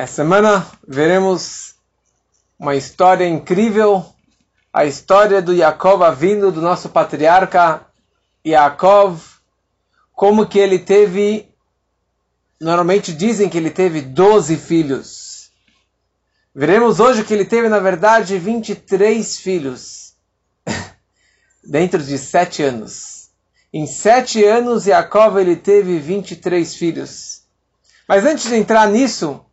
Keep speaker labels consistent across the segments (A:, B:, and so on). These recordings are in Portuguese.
A: Essa semana veremos uma história incrível, a história do Yaakov vindo do nosso patriarca Yaakov, como que ele teve, normalmente dizem que ele teve 12 filhos. Veremos hoje que ele teve, na verdade, 23 filhos, dentro de sete anos. Em sete anos, Yaakov ele teve 23 filhos. Mas antes de entrar nisso,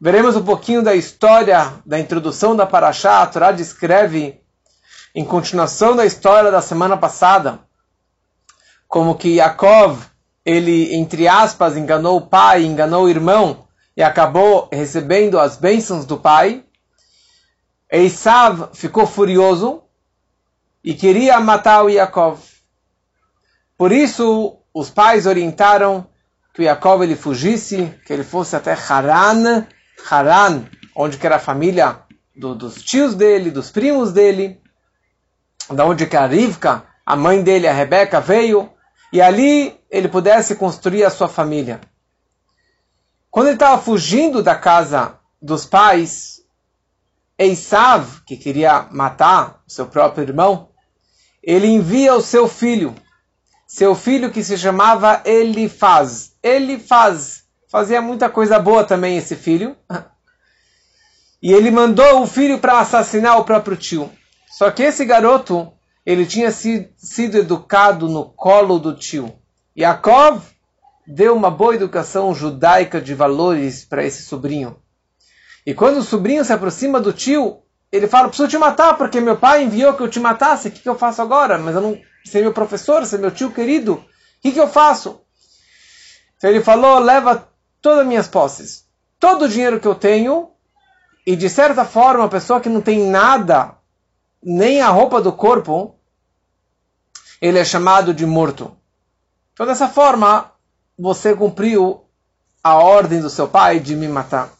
A: Veremos um pouquinho da história, da introdução da Paraxá. A Torá descreve, em continuação da história da semana passada, como que Yaakov, ele, entre aspas, enganou o pai, enganou o irmão e acabou recebendo as bênçãos do pai. Esav ficou furioso e queria matar o Yaakov. Por isso, os pais orientaram que o Yaakov ele fugisse, que ele fosse até Haran, Haran, onde que era a família do, dos tios dele, dos primos dele, da onde que a Rivka, a mãe dele, a Rebeca, veio, e ali ele pudesse construir a sua família. Quando ele estava fugindo da casa dos pais, Eisav, que queria matar seu próprio irmão, ele envia o seu filho, seu filho que se chamava Elifaz. Elifaz Fazia muita coisa boa também esse filho. E ele mandou o filho para assassinar o próprio tio. Só que esse garoto, ele tinha sido educado no colo do tio. Yaakov deu uma boa educação judaica de valores para esse sobrinho. E quando o sobrinho se aproxima do tio, ele fala: Preciso te matar, porque meu pai enviou que eu te matasse. O que, que eu faço agora? Mas eu não. Você é meu professor, você é meu tio querido. O que, que eu faço? Então ele falou: Leva todas as minhas posses, todo o dinheiro que eu tenho, e de certa forma, a pessoa que não tem nada, nem a roupa do corpo, ele é chamado de morto. Então, dessa forma, você cumpriu a ordem do seu pai de me matar.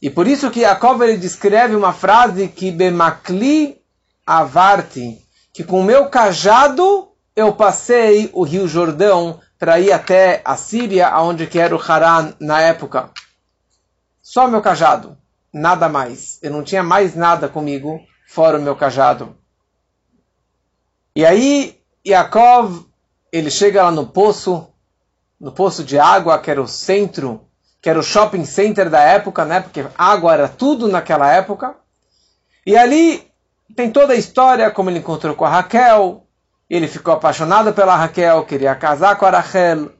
A: E por isso que Jacob ele descreve uma frase que bemakli avarti, que com o meu cajado eu passei o rio Jordão para ir até a Síria, aonde que era o Haran na época. Só meu cajado, nada mais. Eu não tinha mais nada comigo, fora o meu cajado. E aí, Yaakov, ele chega lá no poço, no poço de água, que era o centro, que era o shopping center da época, né? Porque água era tudo naquela época. E ali tem toda a história, como ele encontrou com a Raquel, ele ficou apaixonado pela Raquel, queria casar com a Rachel.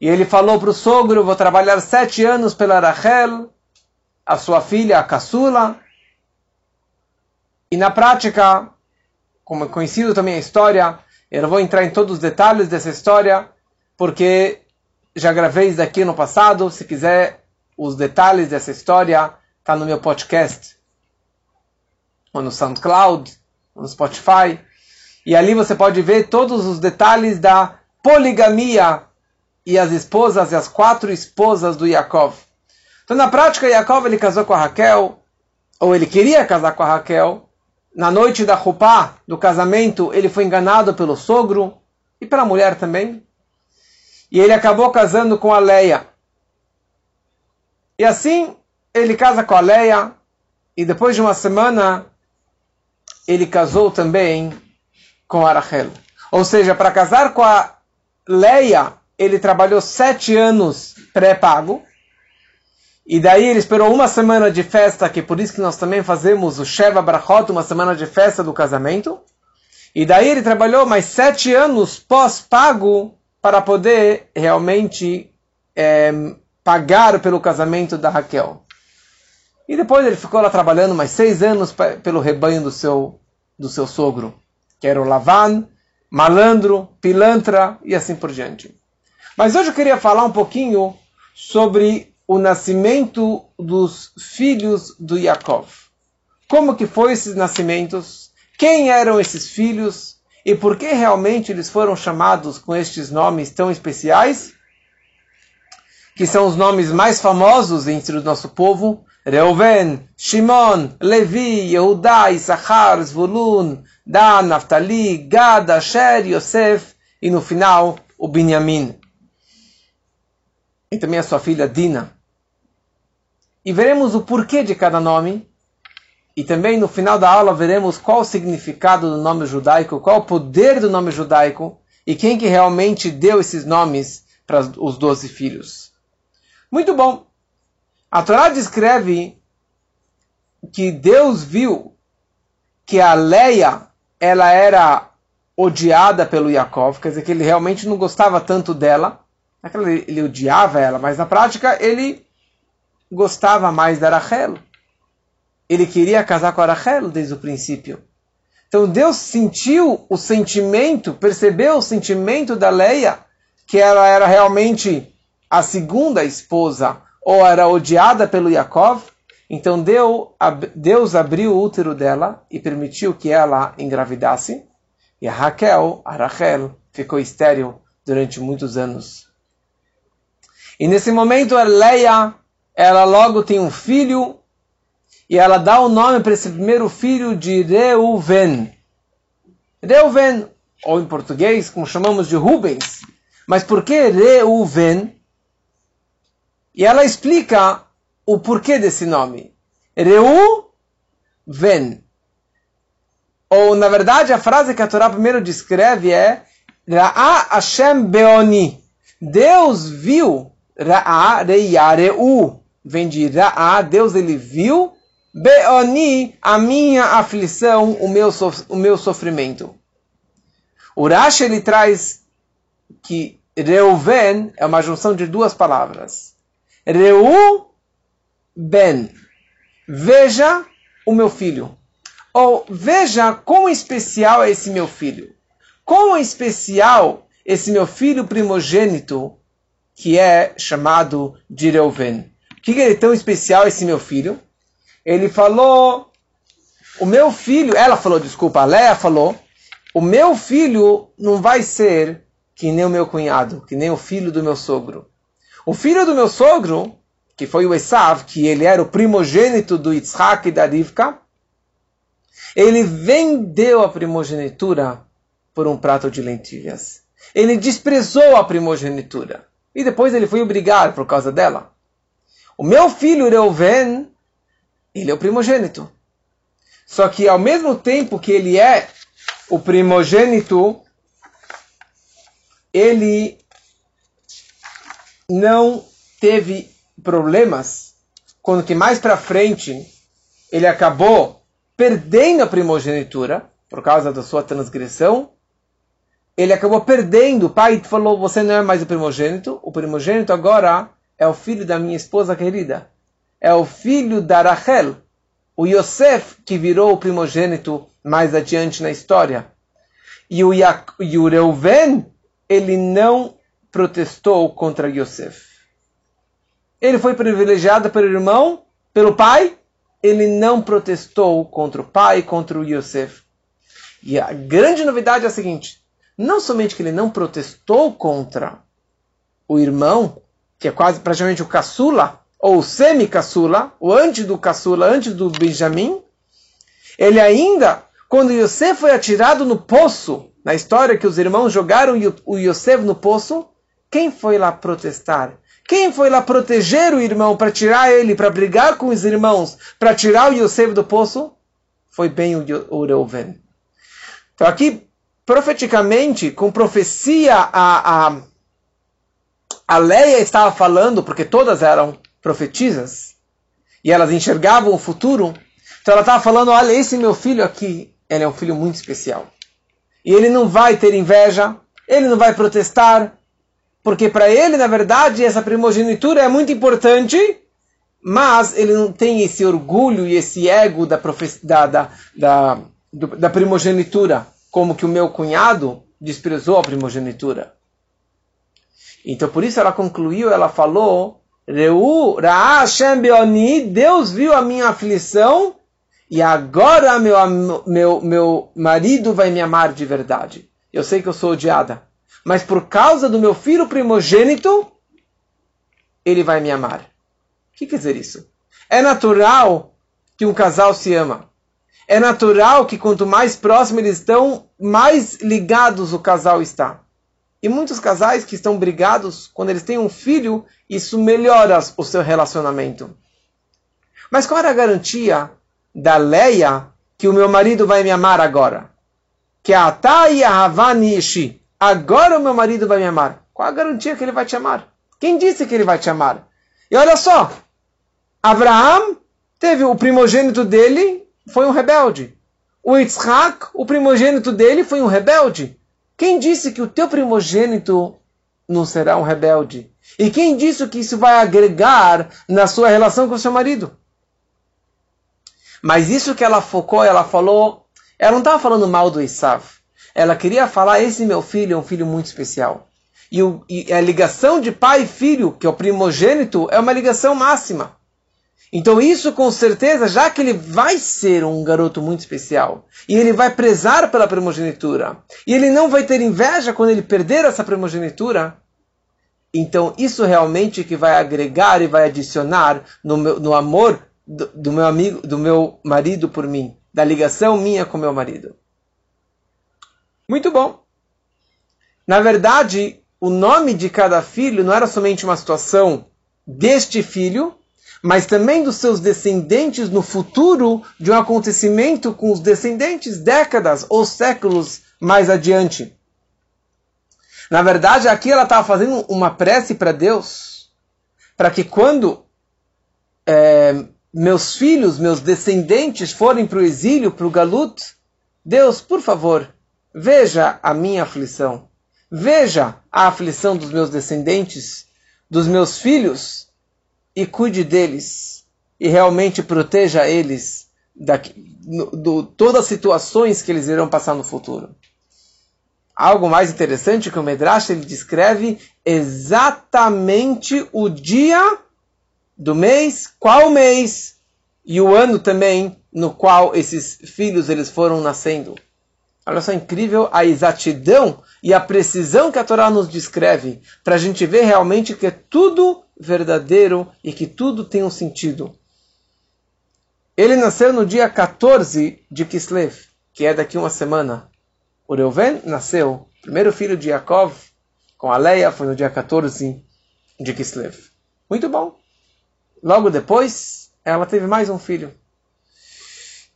A: E ele falou para o sogro: Vou trabalhar sete anos pela Rachel, a sua filha, a caçula. E na prática, como é conhecido também a história, eu não vou entrar em todos os detalhes dessa história, porque já gravei isso aqui no passado. Se quiser os detalhes dessa história, está no meu podcast, ou no SoundCloud, ou no Spotify. E ali você pode ver todos os detalhes da poligamia e as esposas e as quatro esposas do Yaakov. Então, na prática, Yaakov ele casou com a Raquel, ou ele queria casar com a Raquel. Na noite da Rupá, do casamento, ele foi enganado pelo sogro e pela mulher também. E ele acabou casando com a Leia. E assim, ele casa com a Leia, e depois de uma semana, ele casou também com a Rachel. Ou seja, para casar com a Leia, ele trabalhou sete anos pré-pago. E daí ele esperou uma semana de festa, que por isso que nós também fazemos o Sheva Brachot, uma semana de festa do casamento. E daí ele trabalhou mais sete anos pós-pago para poder realmente é, pagar pelo casamento da Raquel. E depois ele ficou lá trabalhando mais seis anos pelo rebanho do seu, do seu sogro que era o Lavan, malandro, pilantra e assim por diante. Mas hoje eu queria falar um pouquinho sobre o nascimento dos filhos do Yaakov. Como que foi esses nascimentos? Quem eram esses filhos? E por que realmente eles foram chamados com estes nomes tão especiais? Que são os nomes mais famosos entre o nosso povo. Reuven, Shimon, Levi, Yehudá, Issachar, Zvulun, Dan, Naftali, Gad, Asher, Yosef e no final o Binyamin. E também a sua filha Dina. e veremos o porquê de cada nome. E também no final da aula veremos qual o significado do nome judaico, qual o poder do nome judaico e quem que realmente deu esses nomes para os doze filhos. Muito bom. A Torá descreve que Deus viu que a Leia ela era odiada pelo Yaakov, quer dizer que ele realmente não gostava tanto dela. Ele, ele odiava ela, mas na prática ele gostava mais da Rachel. Ele queria casar com a Rachel desde o princípio. Então Deus sentiu o sentimento, percebeu o sentimento da Leia, que ela era realmente a segunda esposa, ou era odiada pelo Yaakov. Então Deus abriu o útero dela e permitiu que ela engravidasse. E a Raquel, a Rachel, ficou estéril durante muitos anos. E nesse momento Leia, ela logo tem um filho e ela dá o nome para esse primeiro filho de Reuven. Reuven, ou em português, como chamamos de Rubens. Mas por que Reuven? E ela explica o porquê desse nome. Reuven. Ou, na verdade, a frase que a Torá primeiro descreve é Ra'a Hashem Beoni. Deus viu Ra'a Reu. Vem de Ra'a, Deus ele viu Beoni, a minha aflição, o meu, o meu sofrimento. O Rashi ele traz que Reuven é uma junção de duas palavras. Reu ben. Veja o meu filho. Ou veja quão especial é esse meu filho. Quão especial esse meu filho primogênito, que é chamado de Reuven. O que é tão especial esse meu filho? Ele falou, o meu filho, ela falou, desculpa, a Leia falou, o meu filho não vai ser que nem o meu cunhado, que nem o filho do meu sogro. O filho do meu sogro, que foi o Esav, que ele era o primogênito do Yitzhak e da Rivka, ele vendeu a primogenitura por um prato de lentilhas. Ele desprezou a primogenitura. E depois ele foi obrigado por causa dela. O meu filho Reuven, ele é o primogênito. Só que ao mesmo tempo que ele é o primogênito, ele não teve problemas quando que mais para frente ele acabou perdendo a primogenitura por causa da sua transgressão, ele acabou perdendo. O pai falou: Você não é mais o primogênito. O primogênito agora é o filho da minha esposa querida. É o filho da Rachel, o Yosef, que virou o primogênito mais adiante na história. E o, ya e o Reuven, ele não protestou contra Yosef. Ele foi privilegiado pelo irmão, pelo pai, ele não protestou contra o pai, contra o Yosef. E a grande novidade é a seguinte: não somente que ele não protestou contra o irmão, que é quase praticamente o caçula, ou o semi-caçula, o antes do caçula, antes do Benjamim, ele ainda, quando Yosef foi atirado no poço, na história que os irmãos jogaram o Yosef no poço, quem foi lá protestar? Quem foi lá proteger o irmão para tirar ele, para brigar com os irmãos, para tirar o Yosef do poço? Foi bem o Reuven. Então aqui, profeticamente, com profecia, a, a, a Leia estava falando, porque todas eram profetisas, e elas enxergavam o futuro. Então ela estava falando, olha, esse meu filho aqui, ele é um filho muito especial. E ele não vai ter inveja, ele não vai protestar, porque para ele, na verdade, essa primogenitura é muito importante, mas ele não tem esse orgulho e esse ego da, da, da, da, da primogenitura, como que o meu cunhado desprezou a primogenitura. Então, por isso ela concluiu, ela falou, Reu, Beoni, Deus viu a minha aflição e agora meu, meu, meu marido vai me amar de verdade. Eu sei que eu sou odiada mas por causa do meu filho primogênito, ele vai me amar. O que quer dizer isso? É natural que um casal se ama. É natural que quanto mais próximo eles estão, mais ligados o casal está. E muitos casais que estão brigados, quando eles têm um filho, isso melhora o seu relacionamento. Mas qual era a garantia da Leia que o meu marido vai me amar agora? Que a Atai Havani Ishi. Agora o meu marido vai me amar. Qual a garantia que ele vai te amar? Quem disse que ele vai te amar? E olha só, Abraão teve o primogênito dele, foi um rebelde. O Yitzhak, o primogênito dele, foi um rebelde. Quem disse que o teu primogênito não será um rebelde? E quem disse que isso vai agregar na sua relação com o seu marido? Mas isso que ela focou, ela falou, ela não estava falando mal do Isav. Ela queria falar, esse meu filho é um filho muito especial. E, o, e a ligação de pai e filho, que é o primogênito, é uma ligação máxima. Então isso com certeza, já que ele vai ser um garoto muito especial, e ele vai prezar pela primogenitura, e ele não vai ter inveja quando ele perder essa primogenitura, então isso realmente que vai agregar e vai adicionar no, meu, no amor do, do meu amigo, do meu marido por mim, da ligação minha com meu marido. Muito bom. Na verdade, o nome de cada filho não era somente uma situação deste filho, mas também dos seus descendentes no futuro de um acontecimento com os descendentes décadas ou séculos mais adiante. Na verdade, aqui ela estava fazendo uma prece para Deus, para que quando é, meus filhos, meus descendentes forem para o exílio, para o Galut, Deus, por favor, veja a minha aflição, veja a aflição dos meus descendentes, dos meus filhos, e cuide deles, e realmente proteja eles de todas as situações que eles irão passar no futuro algo mais interessante que o Medrash ele descreve exatamente o dia do mês, qual mês e o ano também no qual esses filhos eles foram nascendo. Olha só incrível a exatidão e a precisão que a Torá nos descreve, para a gente ver realmente que é tudo verdadeiro e que tudo tem um sentido. Ele nasceu no dia 14 de Kislev, que é daqui uma semana. O Reuven nasceu, primeiro filho de Yaakov, com a Leia, foi no dia 14 de Kislev. Muito bom. Logo depois, ela teve mais um filho.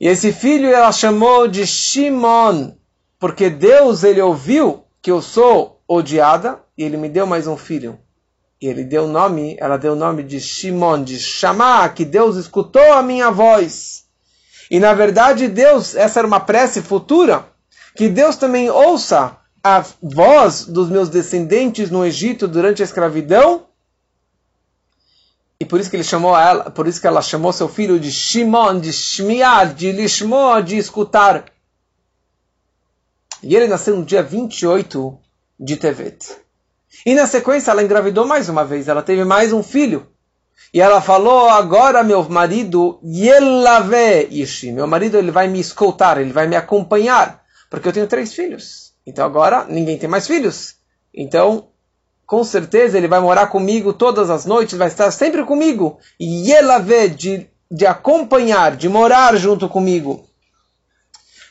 A: E esse filho ela chamou de Shimon, porque Deus ele ouviu que eu sou odiada e ele me deu mais um filho. E ele deu nome, ela deu o nome de Shimon, de chamar, que Deus escutou a minha voz. E na verdade Deus, essa era uma prece futura, que Deus também ouça a voz dos meus descendentes no Egito durante a escravidão. E por isso que ele chamou ela, por isso que ela chamou seu filho de Shimon, de Shmiar, de Lishmo, de escutar. E ele nasceu no dia 28 de Tevet. E na sequência ela engravidou mais uma vez, ela teve mais um filho. E ela falou: agora meu marido, Yelave Ishi, meu marido ele vai me escoltar, ele vai me acompanhar porque eu tenho três filhos. Então agora ninguém tem mais filhos. Então, com certeza ele vai morar comigo todas as noites, vai estar sempre comigo. E ela vê de, de acompanhar, de morar junto comigo.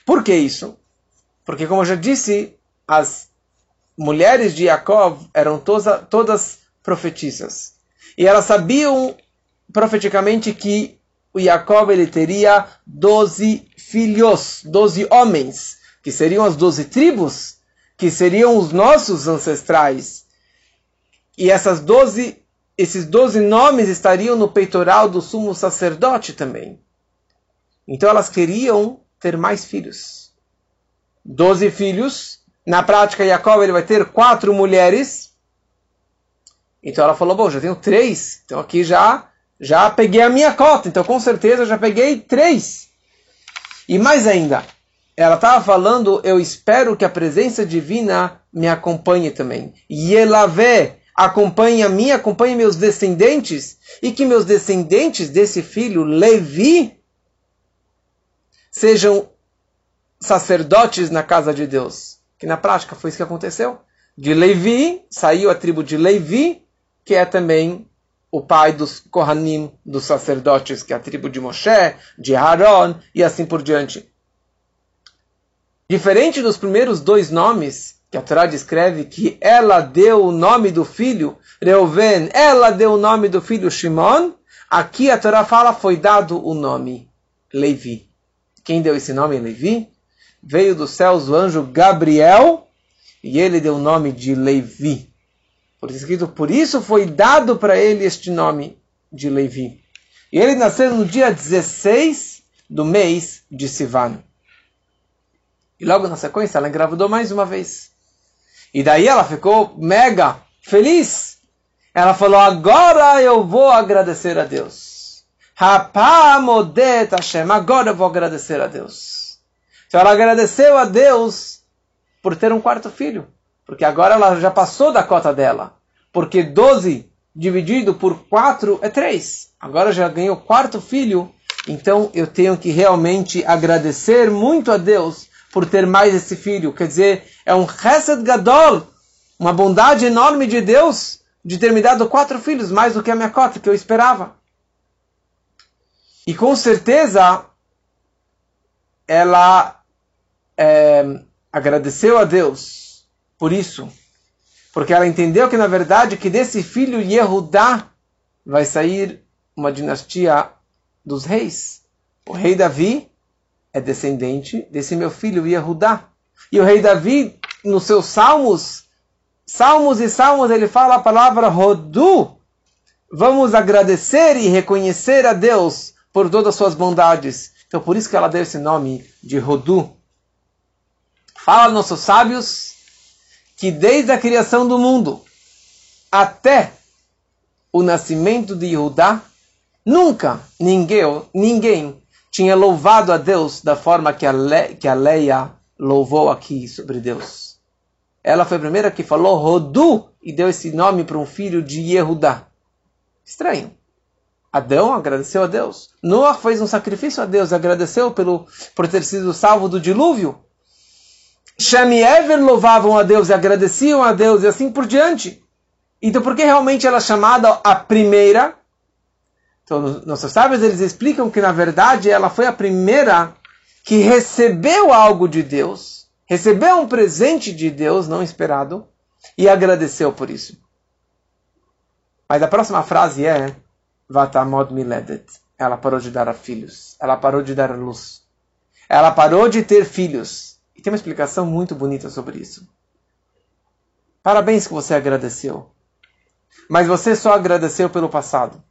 A: Por que isso? Porque, como eu já disse, as mulheres de Jacob eram todas, todas profetisas. E elas sabiam profeticamente que o Jacob ele teria doze filhos, doze homens que seriam as doze tribos, que seriam os nossos ancestrais. E essas doze, esses doze nomes estariam no peitoral do sumo sacerdote também. Então elas queriam ter mais filhos. Doze filhos. Na prática, Jacob ele vai ter quatro mulheres. Então ela falou: Bom, já tenho três. Então aqui já já peguei a minha cota. Então com certeza já peguei três. E mais ainda, ela estava falando, eu espero que a presença divina me acompanhe também. E ela vê, acompanhe a mim, acompanhe meus descendentes, e que meus descendentes desse filho, Levi, sejam sacerdotes na casa de Deus. Que na prática foi isso que aconteceu. De Levi, saiu a tribo de Levi, que é também o pai dos Kohanim, dos sacerdotes, que é a tribo de Moshe, de Aaron, e assim por diante. Diferente dos primeiros dois nomes, que a Torá descreve que ela deu o nome do filho, Reuven, ela deu o nome do filho Shimon, Aqui a Torá fala, foi dado o nome Levi. Quem deu esse nome Levi? Veio dos céus o anjo Gabriel e ele deu o nome de Levi. Por escrito, por isso foi dado para ele este nome de Levi. E ele nasceu no dia 16 do mês de Sivan. E logo na sequência ela engravidou mais uma vez. E daí ela ficou mega feliz. Ela falou: agora eu vou agradecer a Deus. Rapamodet Hashem, agora eu vou agradecer a Deus. Então ela agradeceu a Deus por ter um quarto filho. Porque agora ela já passou da cota dela. Porque 12 dividido por 4 é 3. Agora já ganhou o quarto filho. Então eu tenho que realmente agradecer muito a Deus por ter mais esse filho. Quer dizer, é um Chesed Gadol, uma bondade enorme de Deus de ter me dado quatro filhos, mais do que a minha cota, que eu esperava. E com certeza, ela é, agradeceu a Deus por isso. Porque ela entendeu que, na verdade, que desse filho Yehudá vai sair uma dinastia dos reis. O rei Davi é descendente desse meu filho Yehudá. E o rei Davi, nos seus salmos, salmos e salmos, ele fala a palavra Rodu. Vamos agradecer e reconhecer a Deus por todas as suas bondades. Então, por isso que ela deu esse nome de Rodu. Fala nossos sábios que desde a criação do mundo até o nascimento de Yehudá, nunca ninguém, ninguém tinha louvado a Deus da forma que a, Le, que a Leia louvou aqui sobre Deus. Ela foi a primeira que falou Rodu e deu esse nome para um filho de Yehudá. Estranho. Adão agradeceu a Deus. Noah fez um sacrifício a Deus, agradeceu pelo, por ter sido salvo do dilúvio. Shem e Ever louvavam a Deus e agradeciam a Deus e assim por diante. Então, por que realmente ela é chamada a primeira? Então, nossos sábios eles explicam que na verdade ela foi a primeira que recebeu algo de Deus, recebeu um presente de Deus não esperado e agradeceu por isso. Mas a próxima frase é Vatamod miledet. Ela parou de dar a filhos. Ela parou de dar a luz. Ela parou de ter filhos. E tem uma explicação muito bonita sobre isso. Parabéns que você agradeceu. Mas você só agradeceu pelo passado.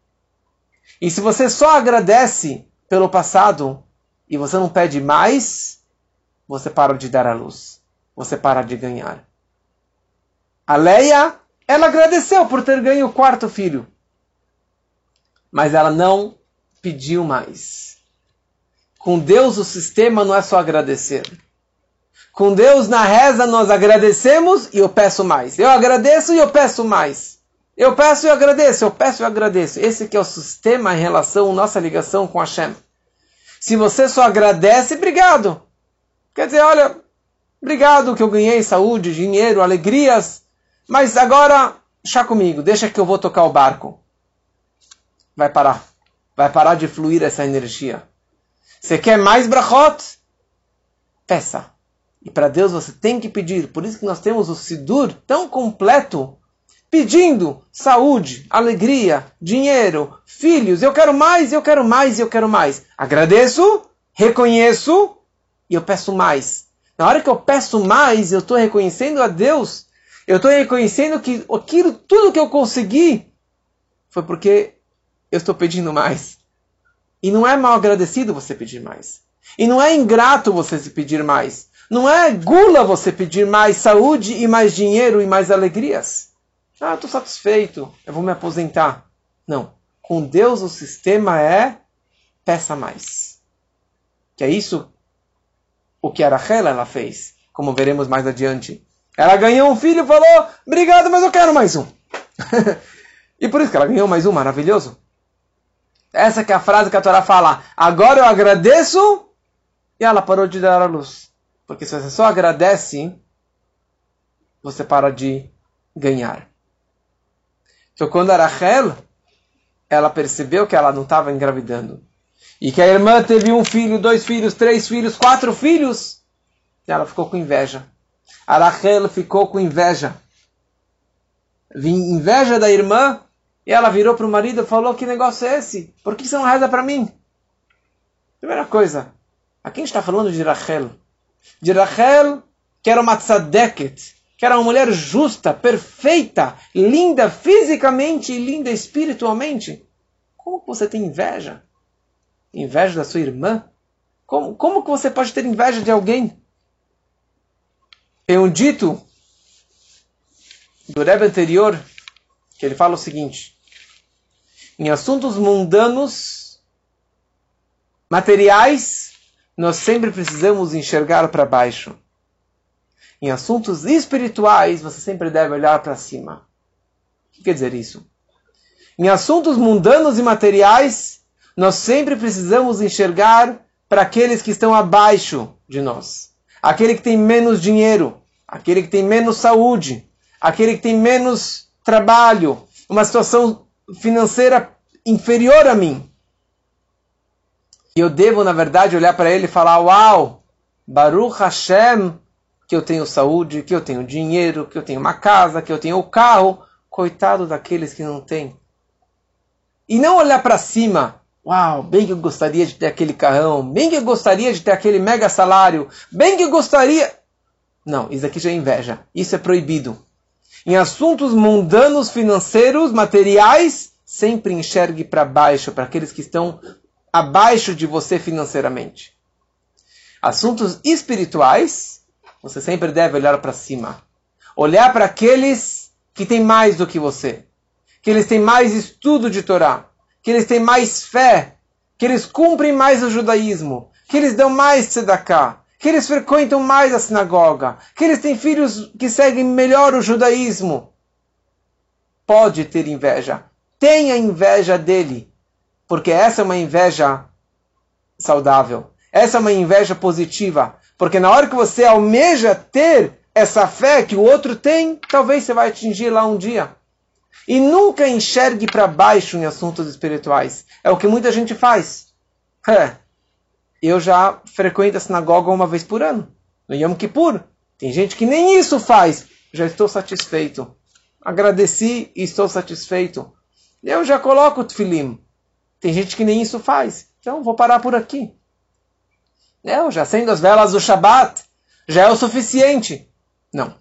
A: E se você só agradece pelo passado e você não pede mais, você para de dar a luz. Você para de ganhar. A Leia, ela agradeceu por ter ganho o quarto filho. Mas ela não pediu mais. Com Deus o sistema não é só agradecer. Com Deus na reza nós agradecemos e eu peço mais. Eu agradeço e eu peço mais. Eu peço e agradeço, eu peço e agradeço. Esse que é o sistema em relação à nossa ligação com Hashem. Se você só agradece, obrigado. Quer dizer, olha, obrigado que eu ganhei saúde, dinheiro, alegrias, mas agora, chá comigo, deixa que eu vou tocar o barco. Vai parar. Vai parar de fluir essa energia. Você quer mais brachot? Peça. E para Deus você tem que pedir. Por isso que nós temos o Sidur tão completo pedindo saúde, alegria, dinheiro, filhos. Eu quero mais, eu quero mais, eu quero mais. Agradeço, reconheço e eu peço mais. Na hora que eu peço mais, eu estou reconhecendo a Deus. Eu estou reconhecendo que aquilo, tudo que eu consegui foi porque eu estou pedindo mais. E não é mal agradecido você pedir mais. E não é ingrato você se pedir mais. Não é gula você pedir mais saúde e mais dinheiro e mais alegrias. Ah, estou satisfeito, eu vou me aposentar. Não. Com Deus o sistema é peça mais. Que é isso o que a Rachel ela fez, como veremos mais adiante. Ela ganhou um filho e falou, obrigado, mas eu quero mais um. e por isso que ela ganhou mais um, maravilhoso. Essa que é a frase que a Torá fala, agora eu agradeço, e ela parou de dar a luz. Porque se você só agradece, você para de ganhar. Então, quando a Rachel, ela percebeu que ela não estava engravidando, e que a irmã teve um filho, dois filhos, três filhos, quatro filhos, ela ficou com inveja. A Rachel ficou com inveja. Inveja da irmã, E ela virou para o marido e falou: Que negócio é esse? Por que você não reza para mim? Primeira coisa, a gente está falando de Rachel. De Rachel, que era uma tzadeket, que era uma mulher justa, perfeita, linda fisicamente e linda espiritualmente. Como você tem inveja? Inveja da sua irmã? Como, como que você pode ter inveja de alguém? Tem um dito do Rebbe anterior que ele fala o seguinte: em assuntos mundanos, materiais, nós sempre precisamos enxergar para baixo. Em assuntos espirituais, você sempre deve olhar para cima. O que quer dizer isso? Em assuntos mundanos e materiais, nós sempre precisamos enxergar para aqueles que estão abaixo de nós. Aquele que tem menos dinheiro, aquele que tem menos saúde, aquele que tem menos trabalho, uma situação financeira inferior a mim. E eu devo, na verdade, olhar para ele e falar: Uau, Baruch Hashem, que eu tenho saúde, que eu tenho dinheiro, que eu tenho uma casa, que eu tenho o um carro. Coitado daqueles que não têm. E não olhar para cima. Uau, bem que eu gostaria de ter aquele carrão, bem que eu gostaria de ter aquele mega salário, bem que eu gostaria. Não, isso aqui já é inveja. Isso é proibido. Em assuntos mundanos, financeiros, materiais, sempre enxergue para baixo, para aqueles que estão abaixo de você financeiramente. Assuntos espirituais, você sempre deve olhar para cima. Olhar para aqueles que têm mais do que você. Que eles têm mais estudo de Torá. Que eles têm mais fé. Que eles cumprem mais o judaísmo. Que eles dão mais tzedakah que eles frequentam mais a sinagoga, que eles têm filhos que seguem melhor o judaísmo. Pode ter inveja. Tenha inveja dele, porque essa é uma inveja saudável. Essa é uma inveja positiva, porque na hora que você almeja ter essa fé que o outro tem, talvez você vai atingir lá um dia. E nunca enxergue para baixo em assuntos espirituais. É o que muita gente faz. É eu já frequento a sinagoga uma vez por ano, no Yom Kippur. Tem gente que nem isso faz. Já estou satisfeito. Agradeci e estou satisfeito. Eu já coloco o tefilim. Tem gente que nem isso faz. Então vou parar por aqui. Eu já acendo as velas do Shabat. Já é o suficiente. Não.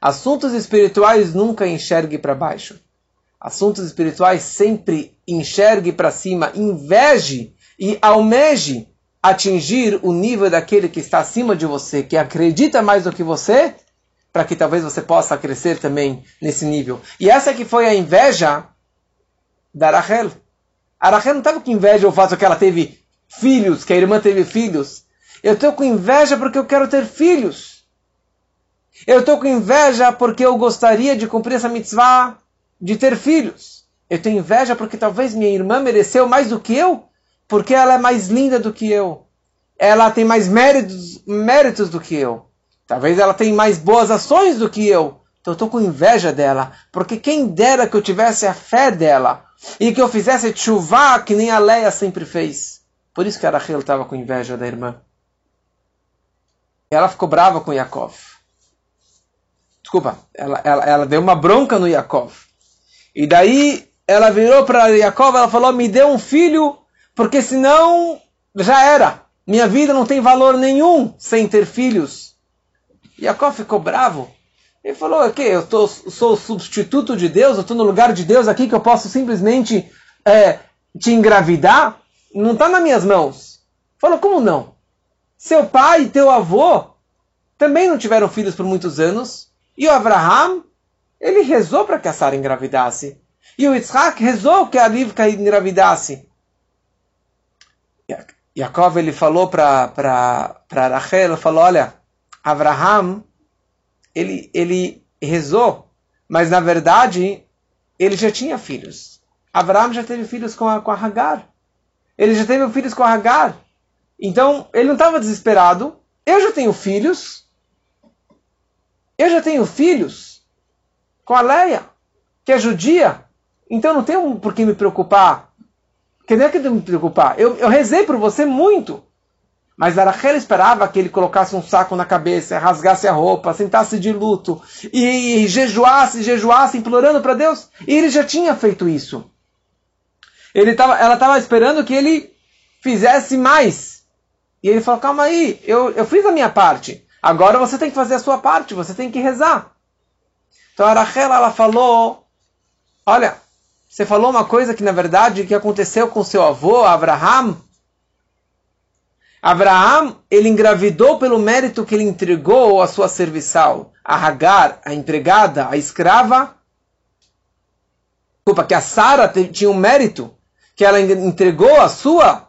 A: Assuntos espirituais nunca enxergue para baixo. Assuntos espirituais sempre enxergue para cima, inveje e almeje atingir o nível daquele que está acima de você, que acredita mais do que você, para que talvez você possa crescer também nesse nível. E essa que foi a inveja da Rachel. A Rachel não estava com inveja o fato que ela teve filhos, que a irmã teve filhos. Eu estou com inveja porque eu quero ter filhos. Eu estou com inveja porque eu gostaria de cumprir essa mitzvah de ter filhos. Eu tenho inveja porque talvez minha irmã mereceu mais do que eu porque ela é mais linda do que eu. Ela tem mais méritos, méritos do que eu. Talvez ela tenha mais boas ações do que eu. Então eu estou com inveja dela. Porque quem dera que eu tivesse a fé dela. E que eu fizesse chuva que nem a Leia sempre fez. Por isso que a Rachel estava com inveja da irmã. Ela ficou brava com Yaakov. Desculpa, ela, ela, ela deu uma bronca no Yaakov. E daí ela virou para Yaakov e falou: Me dê um filho porque senão já era. Minha vida não tem valor nenhum sem ter filhos. Jacó ficou bravo. Ele falou: o quê? Eu tô, sou o substituto de Deus? Eu estou no lugar de Deus aqui que eu posso simplesmente é, te engravidar? Não está nas minhas mãos. Falou: como não? Seu pai e teu avô também não tiveram filhos por muitos anos. E o Abraham, ele rezou para que a Sara engravidasse. E o Isaac rezou que a Rivka engravidasse. Yaakov ele falou para Rachel, falou, olha, Abraham, ele, ele rezou, mas na verdade ele já tinha filhos. Abraham já teve filhos com a, com a Hagar. Ele já teve filhos com a Hagar. Então, ele não estava desesperado. Eu já tenho filhos. Eu já tenho filhos com a Leia, que é judia. Então, não tenho por que me preocupar que não é que eu me preocupar. Eu, eu rezei por você muito. Mas Arachel esperava que ele colocasse um saco na cabeça, rasgasse a roupa, sentasse de luto e, jejuasse, jejuasse, implorando para Deus. E ele já tinha feito isso. Tava, ela estava esperando que ele fizesse mais. E ele falou: calma aí, eu, eu fiz a minha parte. Agora você tem que fazer a sua parte, você tem que rezar. Então a Rachel, ela falou: olha, você falou uma coisa que na verdade que aconteceu com seu avô, Abraham. Abraham, ele engravidou pelo mérito que ele entregou à sua serviçal, a Hagar, a empregada, a escrava. Desculpa, que a Sara tinha um mérito, que ela entregou a sua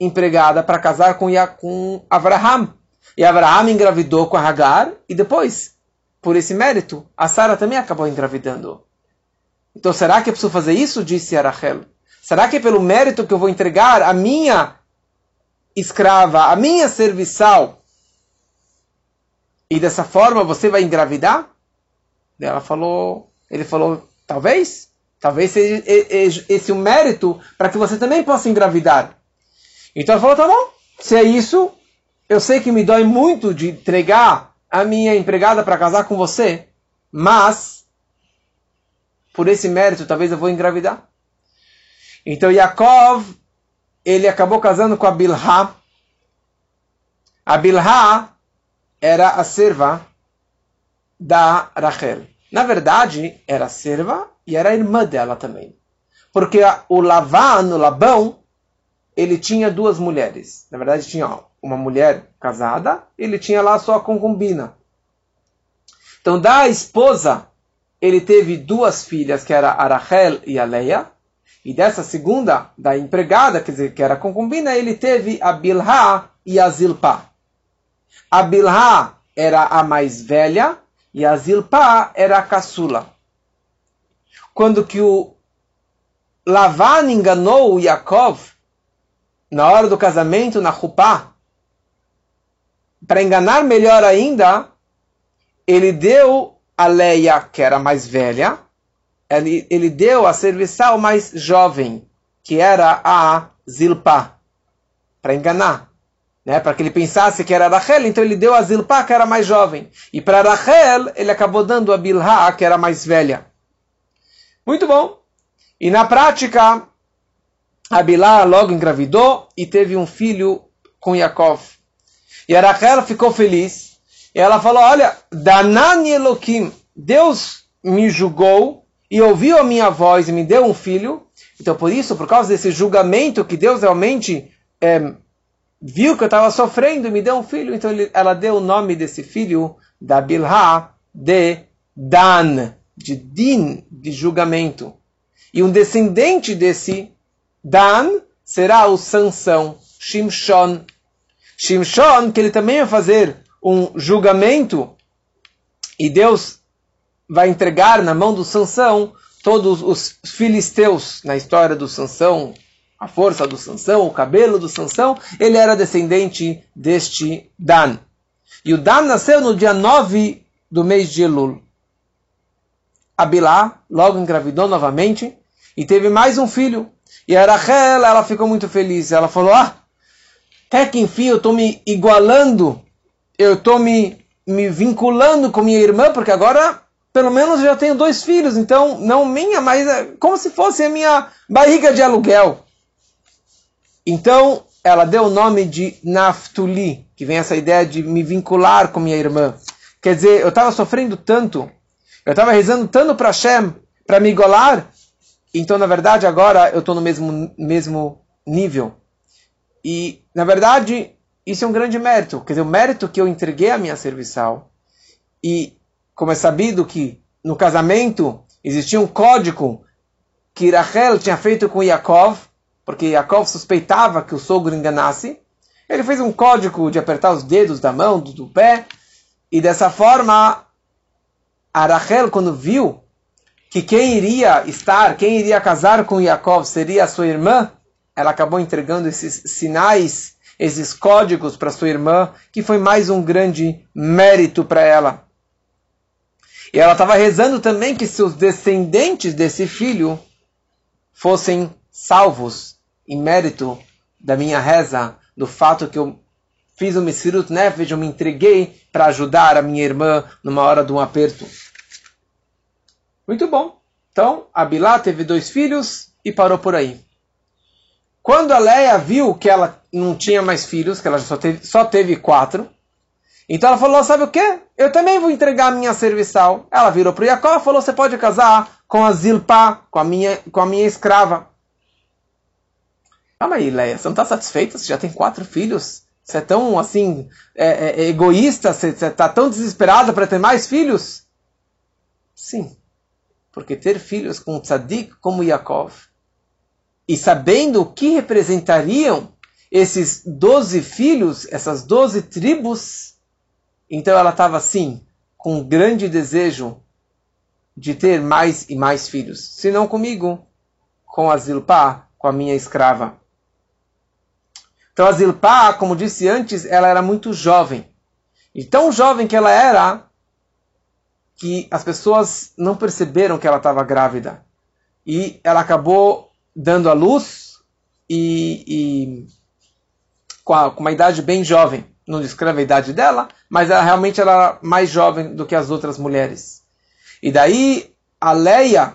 A: empregada para casar com, com Abraham. E Abraham engravidou com a Hagar, e depois, por esse mérito, a Sara também acabou engravidando. Então, será que eu preciso fazer isso? Disse Arachel. Será que é pelo mérito que eu vou entregar a minha escrava, a minha serviçal, e dessa forma você vai engravidar? Ela falou, ele falou, talvez, talvez seja esse o um mérito para que você também possa engravidar. Então ela falou, tá bom, se é isso, eu sei que me dói muito de entregar a minha empregada para casar com você, mas por esse mérito talvez eu vou engravidar. Então Yaakov ele acabou casando com a Bilha. A Bilha era a serva da Rachel. Na verdade, era a serva e era a irmã dela também. Porque o Lavan, o Labão, ele tinha duas mulheres. Na verdade, tinha uma mulher casada, ele tinha lá sua concubina. Então, da esposa, ele teve duas filhas, que era a Rachel e a Leia. E dessa segunda, da empregada, quer dizer, que era concubina, ele teve a Bilha e a Zilpa. A Bilha era a mais velha e a Zilpa era a caçula. Quando que o Lavan enganou o Yaakov na hora do casamento na Rupá, para enganar melhor ainda, ele deu a Leia, que era mais velha, ele, ele deu a serviçal mais jovem, que era a Zilpa, para enganar. Né? Para que ele pensasse que era Rachel, então ele deu a Zilpa, que era mais jovem. E para Rachel, ele acabou dando a Bilha, que era mais velha. Muito bom. E na prática, a Bilá logo engravidou e teve um filho com Yaakov. E a Rachel ficou feliz. E ela falou, olha, Danani Elohim, Deus me julgou e ouviu a minha voz e me deu um filho. Então, por isso, por causa desse julgamento que Deus realmente é, viu que eu estava sofrendo e me deu um filho, então ele, ela deu o nome desse filho da Bilha de Dan, de Din, de julgamento. E um descendente desse Dan será o Sansão, Shimshon. Shimshon, que ele também vai fazer um julgamento, e Deus vai entregar na mão do Sansão todos os filisteus na história do Sansão, a força do Sansão, o cabelo do Sansão, ele era descendente deste Dan. E o Dan nasceu no dia 9 do mês de Elul. Abilá logo engravidou novamente e teve mais um filho. E a Rachel, ela ficou muito feliz. Ela falou, ah, até que enfim eu estou me igualando, eu estou me, me vinculando com minha irmã, porque agora pelo menos já tenho dois filhos, então não minha, mas é como se fosse a minha barriga de aluguel. Então ela deu o nome de Naftuli, que vem essa ideia de me vincular com minha irmã. Quer dizer, eu estava sofrendo tanto, eu estava rezando tanto para Hashem, para me igualar, então na verdade agora eu estou no mesmo, mesmo nível. E na verdade isso é um grande mérito, quer dizer, o mérito que eu entreguei à minha serviçal e como é sabido que no casamento existia um código que Rachel tinha feito com Yaakov, porque Yaakov suspeitava que o sogro enganasse. Ele fez um código de apertar os dedos da mão, do, do pé, e dessa forma a Rachel, quando viu que quem iria estar, quem iria casar com Yaakov seria a sua irmã, ela acabou entregando esses sinais, esses códigos para sua irmã, que foi mais um grande mérito para ela. E ela estava rezando também que seus descendentes desse filho fossem salvos em mérito da minha reza, do fato que eu fiz um Mesirut Nefesh, eu me entreguei para ajudar a minha irmã numa hora de um aperto. Muito bom. Então, a Bilá teve dois filhos e parou por aí. Quando a Leia viu que ela não tinha mais filhos, que ela só teve, só teve quatro, então ela falou, sabe o que? Eu também vou entregar a minha serviçal. Ela virou para Jacó e falou, você pode casar com a Zilpa, com a minha, com a minha escrava. Calma aí, Leia, você não está satisfeita? Você já tem quatro filhos? Você é tão, assim, é, é, é egoísta? Você está tão desesperada para ter mais filhos? Sim, porque ter filhos com um tzadik como Yaakov, e sabendo o que representariam esses doze filhos, essas doze tribos, então ela estava assim, com um grande desejo de ter mais e mais filhos. Se não comigo, com a Zilpá, com a minha escrava. Então a Zilpá, como disse antes, ela era muito jovem. E tão jovem que ela era, que as pessoas não perceberam que ela estava grávida. E ela acabou dando a luz e, e com, a, com uma idade bem jovem não descreve a idade dela, mas ela realmente era mais jovem do que as outras mulheres. E daí a Leia,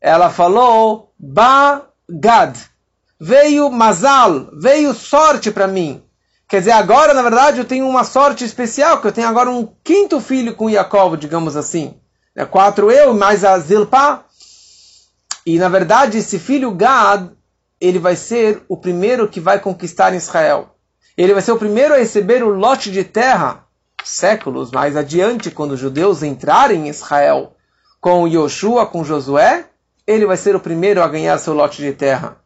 A: ela falou, Ba-Gad, veio Mazal, veio sorte para mim. Quer dizer, agora, na verdade, eu tenho uma sorte especial, que eu tenho agora um quinto filho com Jacob, digamos assim. É quatro eu, mais a Zilpa. E, na verdade, esse filho Gad, ele vai ser o primeiro que vai conquistar Israel. Ele vai ser o primeiro a receber o lote de terra séculos mais adiante, quando os judeus entrarem em Israel com Yoshua, com Josué, ele vai ser o primeiro a ganhar seu lote de terra.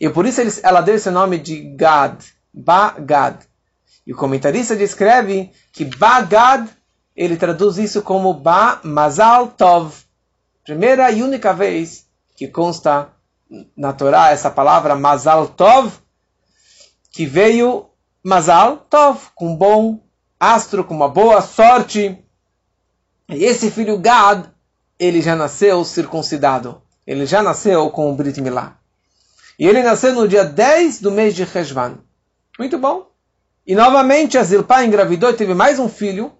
A: E por isso ela deu esse nome de Gad, Ba-Gad. E o comentarista descreve que Ba-Gad, ele traduz isso como Ba-Mazal Tov. Primeira e única vez que consta na Torá essa palavra Mazal Tov, que veio Mazal Tov, com bom astro, com uma boa sorte. E esse filho Gad, ele já nasceu circuncidado. Ele já nasceu com o Brit Milá. E ele nasceu no dia 10 do mês de Rejvan. Muito bom. E novamente a Zilpá engravidou e teve mais um filho.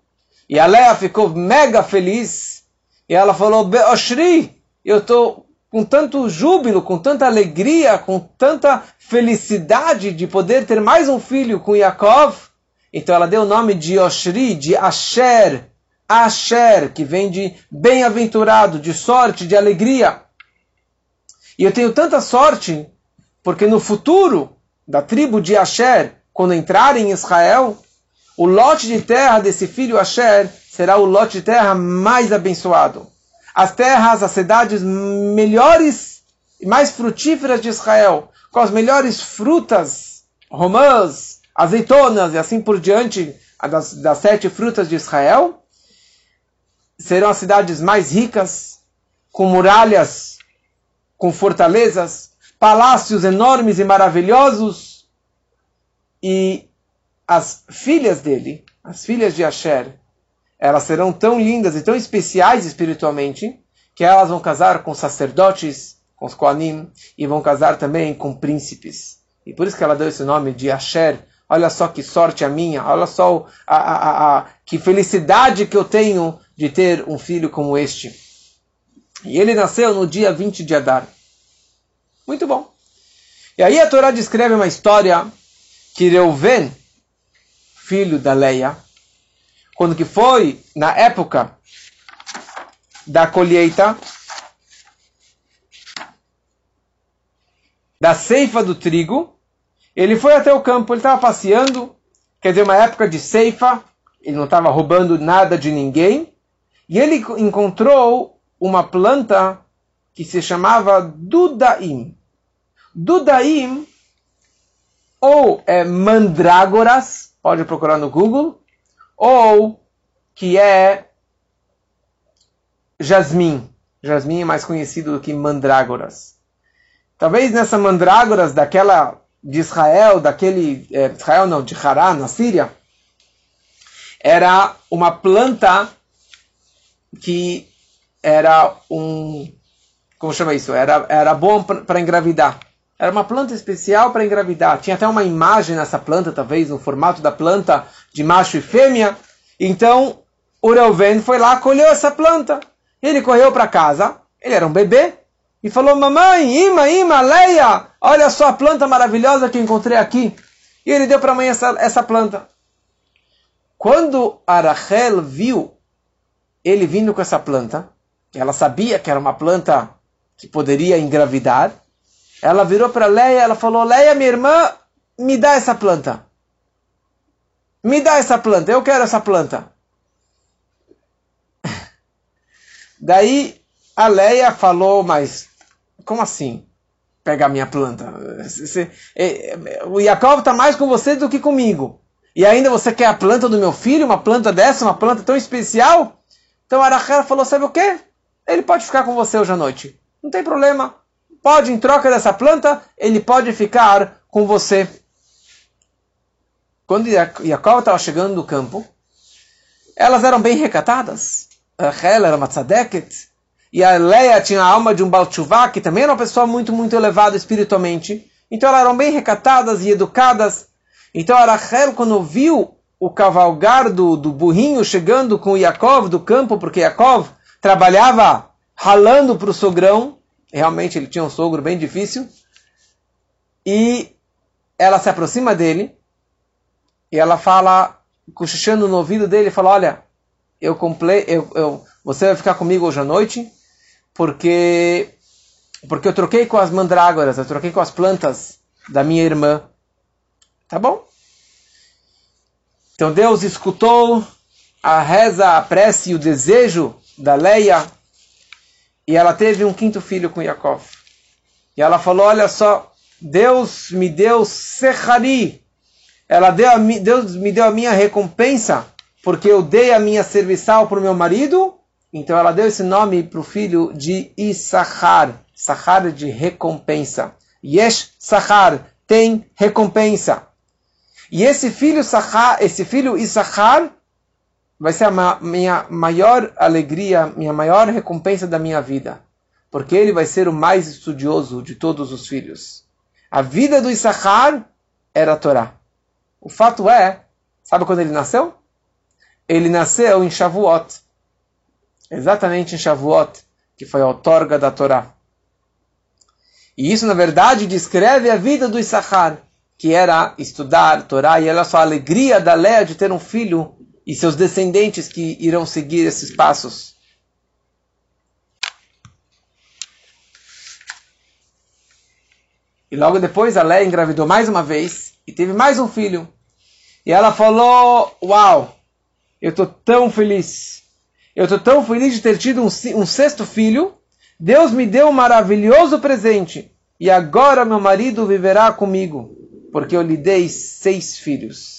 A: E a Lea ficou mega feliz. E ela falou, Beoshri, eu estou com tanto júbilo, com tanta alegria, com tanta felicidade de poder ter mais um filho com Yaakov. Então ela deu o nome de Oshri, de Asher, Asher, que vem de bem-aventurado, de sorte, de alegria. E eu tenho tanta sorte, porque no futuro da tribo de Asher, quando entrarem em Israel, o lote de terra desse filho Asher será o lote de terra mais abençoado as terras, as cidades melhores e mais frutíferas de Israel, com as melhores frutas, romãs, azeitonas e assim por diante, das, das sete frutas de Israel, serão as cidades mais ricas, com muralhas, com fortalezas, palácios enormes e maravilhosos, e as filhas dele, as filhas de Asher, elas serão tão lindas e tão especiais espiritualmente que elas vão casar com sacerdotes, com os Koanim, e vão casar também com príncipes. E por isso que ela deu esse nome de Asher. Olha só que sorte a minha, olha só a, a, a, que felicidade que eu tenho de ter um filho como este. E ele nasceu no dia 20 de Adar. Muito bom. E aí a Torá descreve uma história que Reuven, filho da Leia, quando que foi? Na época da colheita da ceifa do trigo, ele foi até o campo, ele estava passeando, quer dizer, uma época de ceifa, ele não estava roubando nada de ninguém, e ele encontrou uma planta que se chamava Dudaim. Dudaim, ou é mandrágoras, pode procurar no Google, ou que é jasmim. Jasmim é mais conhecido do que mandrágoras. Talvez nessa mandrágoras daquela de Israel, daquele é, Israel não, de Hará, na Síria, era uma planta que era um como chama isso? Era era bom para engravidar. Era uma planta especial para engravidar. Tinha até uma imagem nessa planta, talvez no formato da planta de macho e fêmea. Então, o Reuven foi lá, colheu essa planta. Ele correu para casa, ele era um bebê, e falou: Mamãe, Ima, Ima, Leia, olha só a planta maravilhosa que encontrei aqui. E ele deu para a mãe essa, essa planta. Quando a Rachel viu ele vindo com essa planta, ela sabia que era uma planta que poderia engravidar, ela virou para Leia, ela falou: Leia, minha irmã, me dá essa planta. Me dá essa planta, eu quero essa planta. Daí a Leia falou, mas como assim? Pegar minha planta? É, é, o Jacob está mais com você do que comigo. E ainda você quer a planta do meu filho, uma planta dessa, uma planta tão especial? Então a Rachel falou, sabe o quê? Ele pode ficar com você hoje à noite. Não tem problema pode, em troca dessa planta, ele pode ficar com você. Quando Jacob estava chegando no campo, elas eram bem recatadas. Rachel era uma tzadeket. E a Leia tinha a alma de um Balchuvá, que também era uma pessoa muito, muito elevada espiritualmente. Então elas eram bem recatadas e educadas. Então a Rachel, quando viu o cavalgar do, do burrinho chegando com Yaakov do campo, porque Yaakov trabalhava ralando para o sogrão, realmente ele tinha um sogro bem difícil, e ela se aproxima dele, e ela fala, cochichando no ouvido dele, fala, olha, eu comprei, eu, eu, você vai ficar comigo hoje à noite, porque, porque eu troquei com as mandrágoras, eu troquei com as plantas da minha irmã. Tá bom? Então Deus escutou a reza, a prece e o desejo da Leia e ela teve um quinto filho com Yaakov. E ela falou: Olha só, Deus me deu Sechari. Ela deu a, Deus me deu a minha recompensa, porque eu dei a minha serviçal para o meu marido. Então ela deu esse nome para o filho de Issachar. Sachar de recompensa. Yesh Sachar tem recompensa. E esse filho Sachar, esse filho Issachar, vai ser a minha maior alegria, minha maior recompensa da minha vida. Porque ele vai ser o mais estudioso de todos os filhos. A vida do Issachar era a Torá. O fato é, sabe quando ele nasceu? Ele nasceu em Shavuot. Exatamente em Shavuot, que foi a outorga da Torá. E isso, na verdade, descreve a vida do Issachar, que era estudar Torá, e era só a alegria da Leia de ter um filho e seus descendentes que irão seguir esses passos. E logo depois a Leia engravidou mais uma vez e teve mais um filho. E ela falou: Uau, eu estou tão feliz. Eu estou tão feliz de ter tido um, um sexto filho. Deus me deu um maravilhoso presente. E agora meu marido viverá comigo, porque eu lhe dei seis filhos.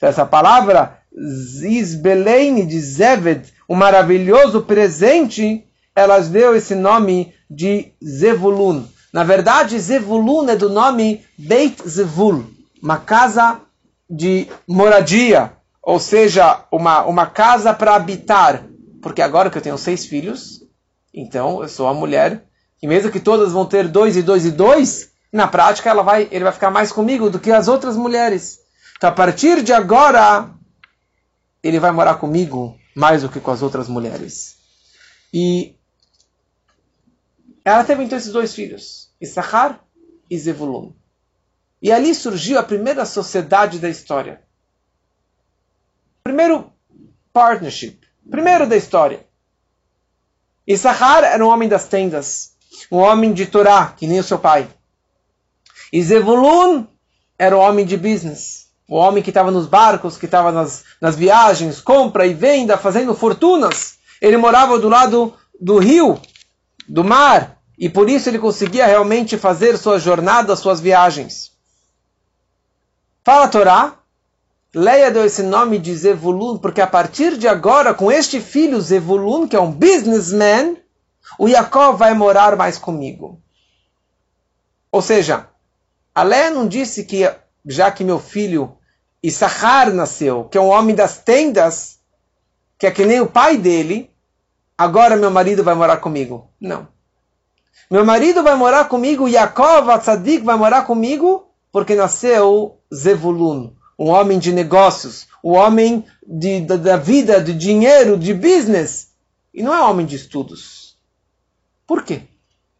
A: Essa palavra Zizbelein de Zeved, o maravilhoso presente, elas deu esse nome de Zevulun. Na verdade, Zevulun é do nome Beit Zevul, uma casa de moradia, ou seja, uma, uma casa para habitar. Porque agora que eu tenho seis filhos, então eu sou a mulher, e mesmo que todas vão ter dois e dois e dois, na prática ela vai, ele vai ficar mais comigo do que as outras mulheres. Então a partir de agora, ele vai morar comigo mais do que com as outras mulheres. E ela teve então esses dois filhos, Issachar e Zevulun. E ali surgiu a primeira sociedade da história. Primeiro partnership, primeiro da história. Issachar era um homem das tendas, um homem de Torá, que nem o seu pai. E Zevulun era um homem de business, o homem que estava nos barcos, que estava nas, nas viagens, compra e venda, fazendo fortunas. Ele morava do lado do rio, do mar, e por isso ele conseguia realmente fazer suas jornadas, suas viagens. Fala a Torá, Leia deu esse nome de Zevulun, porque a partir de agora, com este filho Zevulun, que é um businessman, o Jacob vai morar mais comigo. Ou seja, a Leia não disse que já que meu filho Sahar nasceu, que é um homem das tendas, que é que nem o pai dele, agora meu marido vai morar comigo. Não. Meu marido vai morar comigo, Yaakov Atzadik vai morar comigo, porque nasceu Zevulun, um homem de negócios, um homem de, da, da vida, de dinheiro, de business, e não é homem de estudos. Por quê?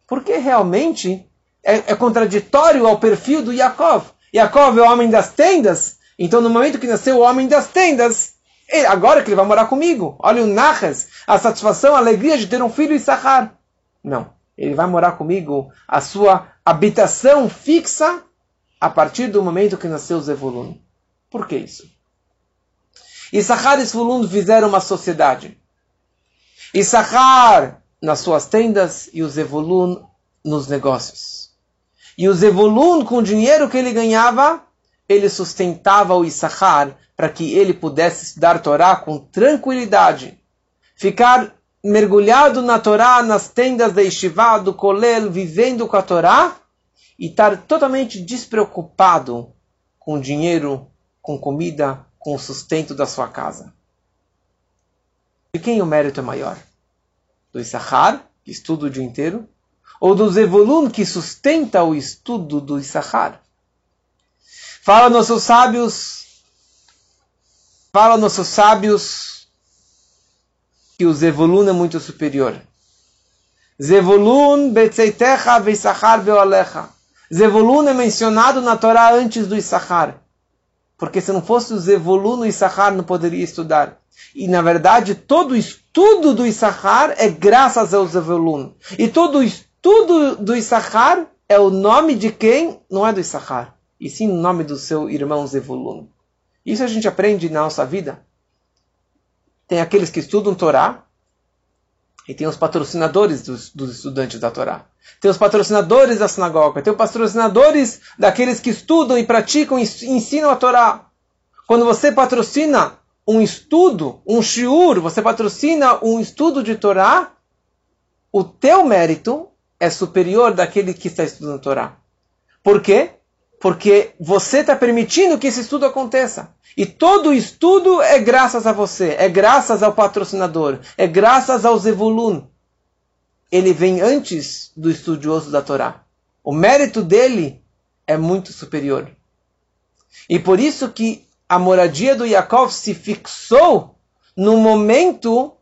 A: Porque realmente é, é contraditório ao perfil do Yaakov. Yaakov é o homem das tendas, então no momento que nasceu o homem das tendas, ele, agora que ele vai morar comigo, olha o Nachas, a satisfação, a alegria de ter um filho Issachar. Não, ele vai morar comigo, a sua habitação fixa a partir do momento que nasceu Zevulun. Por que isso? Issachar e Zvulun fizeram uma sociedade. Issachar nas suas tendas e o Zevulun nos negócios. E o Zevulun, com o dinheiro que ele ganhava, ele sustentava o Issachar para que ele pudesse estudar Torá com tranquilidade, ficar mergulhado na Torá, nas tendas da Yeshiva, do Kolel, vivendo com a Torá, e estar totalmente despreocupado com dinheiro, com comida, com o sustento da sua casa. De quem o mérito é maior? Do Issachar, que estuda o dia inteiro, ou do Zevulun, que sustenta o estudo do Issachar? Fala nossos sábios, fala nossos sábios que o Zevulun é muito superior. Zevulun betzeitecha veissachar beolecha. Zevulun é mencionado na Torá antes do Issachar. Porque se não fosse o Zevulun, o Issachar não poderia estudar. E na verdade, todo o estudo do Issachar é graças ao Zevulun. E todo o estudo do Issachar é o nome de quem? Não é do Issachar e sim no nome do seu irmão Zevulun. Isso a gente aprende na nossa vida. Tem aqueles que estudam Torá e tem os patrocinadores dos, dos estudantes da Torá. Tem os patrocinadores da sinagoga, tem os patrocinadores daqueles que estudam e praticam e ensinam a Torá. Quando você patrocina um estudo, um shiur, você patrocina um estudo de Torá, o teu mérito é superior daquele que está estudando Torá. Por quê? Porque você está permitindo que esse estudo aconteça. E todo estudo é graças a você, é graças ao patrocinador, é graças ao Zevulun. Ele vem antes do estudioso da Torá. O mérito dele é muito superior. E por isso que a moradia do Yaakov se fixou no momento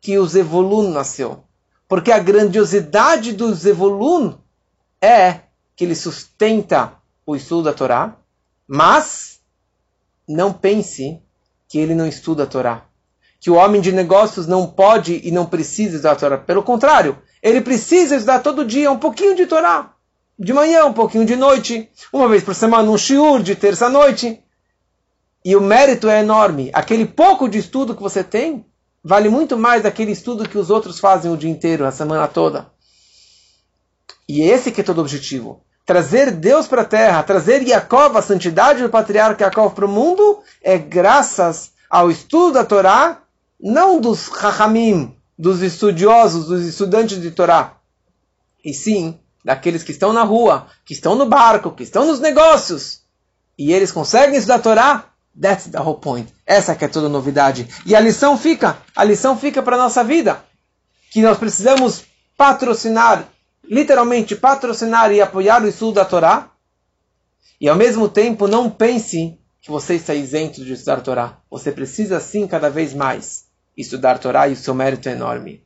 A: que o Zevulun nasceu. Porque a grandiosidade do Zevulun é que ele sustenta o estudo da Torá, mas não pense que ele não estuda a Torá. Que o homem de negócios não pode e não precisa estudar a Torá. Pelo contrário, ele precisa estudar todo dia um pouquinho de Torá. De manhã, um pouquinho de noite, uma vez por semana um shiur de terça-noite. E o mérito é enorme. Aquele pouco de estudo que você tem vale muito mais daquele estudo que os outros fazem o dia inteiro, a semana toda. E esse que é todo o objetivo trazer Deus para a terra, trazer Yaakov, a santidade do patriarca Yaakov para o mundo, é graças ao estudo da Torá, não dos Chachamim, dos estudiosos, dos estudantes de Torá, e sim daqueles que estão na rua, que estão no barco, que estão nos negócios, e eles conseguem estudar a Torá, that's the whole point. Essa que é toda novidade. E a lição fica, a lição fica para a nossa vida, que nós precisamos patrocinar literalmente patrocinar e apoiar o estudo da Torá, e ao mesmo tempo não pense que você está isento de estudar Torá. Você precisa sim cada vez mais estudar Torá e o seu mérito é enorme.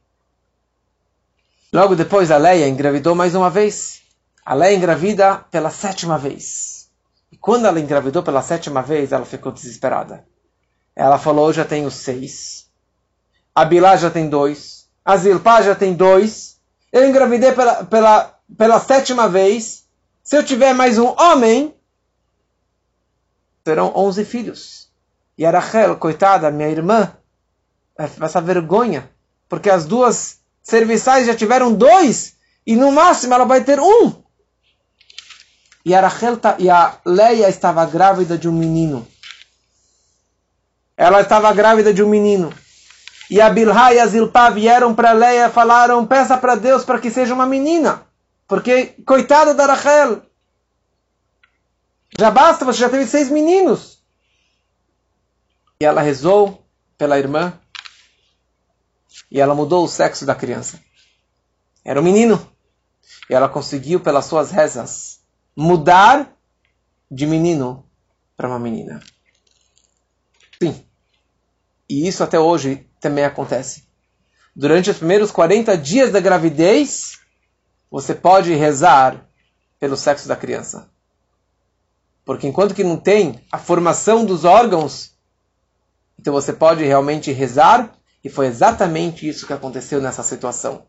A: Logo depois a Leia engravidou mais uma vez. A Leia engravida pela sétima vez. E quando ela engravidou pela sétima vez, ela ficou desesperada. Ela falou: já tenho seis. A Bilá já tem dois. A Zilpá já tem dois. Eu engravidei pela, pela, pela sétima vez. Se eu tiver mais um homem, terão onze filhos. E a Rachel, coitada, minha irmã, vai passar vergonha. Porque as duas serviçais já tiveram dois. E no máximo ela vai ter um. E a Rachel e a Leia estava grávida de um menino. Ela estava grávida de um menino. E a Bilha e a Zilpá vieram para Leia e falaram: peça para Deus para que seja uma menina. Porque, coitada da Rachel, já basta, você já teve seis meninos. E ela rezou pela irmã e ela mudou o sexo da criança. Era um menino. E ela conseguiu, pelas suas rezas, mudar de menino para uma menina. Sim. E isso até hoje também acontece. Durante os primeiros 40 dias da gravidez, você pode rezar pelo sexo da criança. Porque enquanto que não tem a formação dos órgãos, então você pode realmente rezar, e foi exatamente isso que aconteceu nessa situação.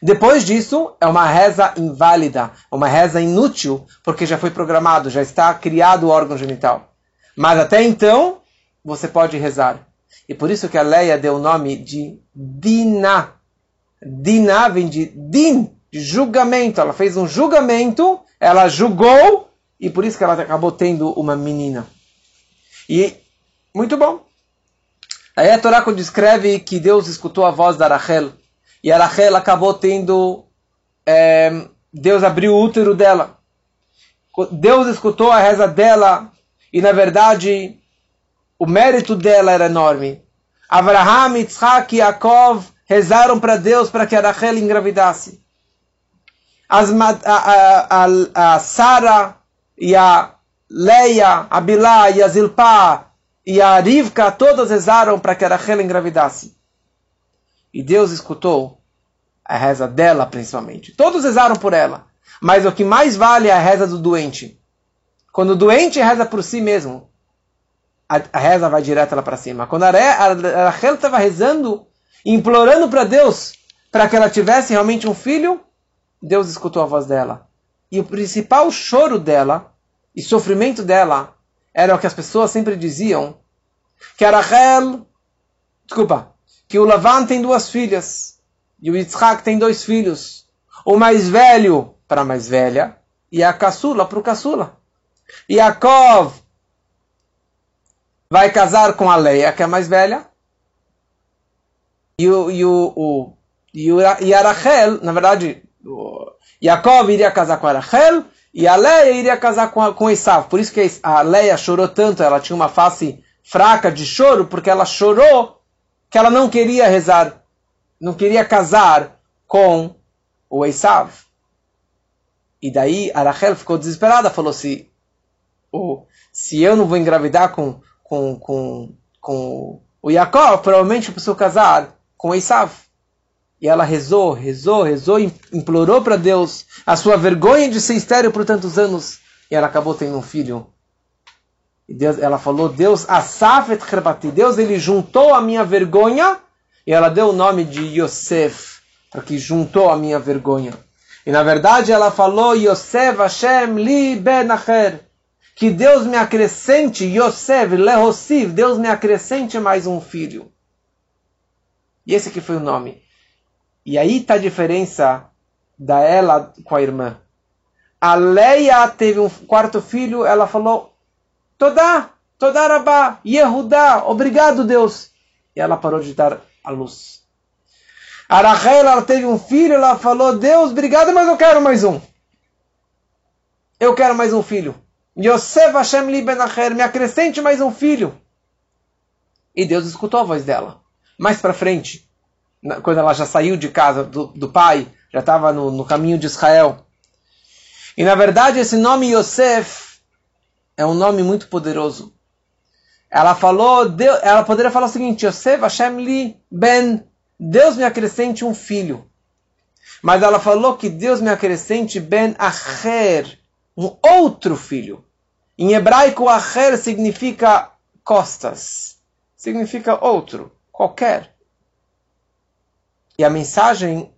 A: Depois disso, é uma reza inválida, uma reza inútil, porque já foi programado, já está criado o órgão genital. Mas até então, você pode rezar. E por isso que a Leia deu o nome de Dina. Dina vem de Din, de julgamento. Ela fez um julgamento, ela julgou, e por isso que ela acabou tendo uma menina. E, muito bom. Aí a Torá descreve que Deus escutou a voz da Rachel. E a Rachel acabou tendo. É, Deus abriu o útero dela. Deus escutou a reza dela. E na verdade, o mérito dela era enorme. Abraham, Yitzhak e Yaakov rezaram para Deus para que a Rachel engravidasse. As, a, a, a, a Sara e a Leia, a Bilá e a Zilpá e a Rivka todas rezaram para que a Rachel engravidasse. E Deus escutou a reza dela, principalmente. Todos rezaram por ela. Mas o que mais vale é a reza do doente. Quando o doente reza por si mesmo, a, reza vai direto lá para cima. Quando a, a, Rachel estava rezando, implorando para Deus para que ela tivesse realmente um filho, Deus escutou a voz dela. E o principal choro dela e sofrimento dela era o que as pessoas sempre diziam, que a Rachel, desculpa, que o Lavan tem duas filhas, e o Yitzhak tem dois filhos, o mais velho para a mais velha, e a caçula para o caçula. Yaakov vai casar com a Leia, que é a mais velha, e, o, e, o, o, e, o, e a Rachel, na verdade, Yaakov iria casar com a Rachel, e a Leia iria casar com, a, com Esav. Por isso que a Leia chorou tanto, ela tinha uma face fraca de choro, porque ela chorou que ela não queria rezar, não queria casar com o Esav. E daí a Rachel ficou desesperada, falou se oh, se eu não vou engravidar com, com, com, com o Jacob, provavelmente eu preciso casar com o Esav. E ela rezou, rezou, rezou, implorou para Deus a sua vergonha de ser estéreo por tantos anos. E ela acabou tendo um filho. E Deus, ela falou, Deus, Asafet Herbati, Deus ele juntou a minha vergonha e ela deu o nome de Yosef, porque juntou a minha vergonha. E na verdade ela falou, Yosef Hashem li ben acher, que Deus me acrescente, Yosef lehossiv, Deus me acrescente mais um filho. E esse que foi o nome. E aí está a diferença da ela com a irmã. A Leia teve um quarto filho, ela falou, Todá, Todá Rabá, Yehudá, obrigado Deus. E ela parou de dar a luz. A Rachel, ela teve um filho, ela falou, Deus, obrigado, mas eu quero mais um. Eu quero mais um filho. Yosef Hashem li benacher, me acrescente mais um filho. E Deus escutou a voz dela. Mais para frente, quando ela já saiu de casa do, do pai, já estava no, no, caminho de Israel. E na verdade esse nome Yosef é um nome muito poderoso. Ela falou, Deus, ela poderia falar o seguinte: Yosef Hashem li ben, Deus me acrescente um filho. Mas ela falou que Deus me acrescente ben acher, um outro filho. Em hebraico, acher significa costas, significa outro, qualquer. E a mensagem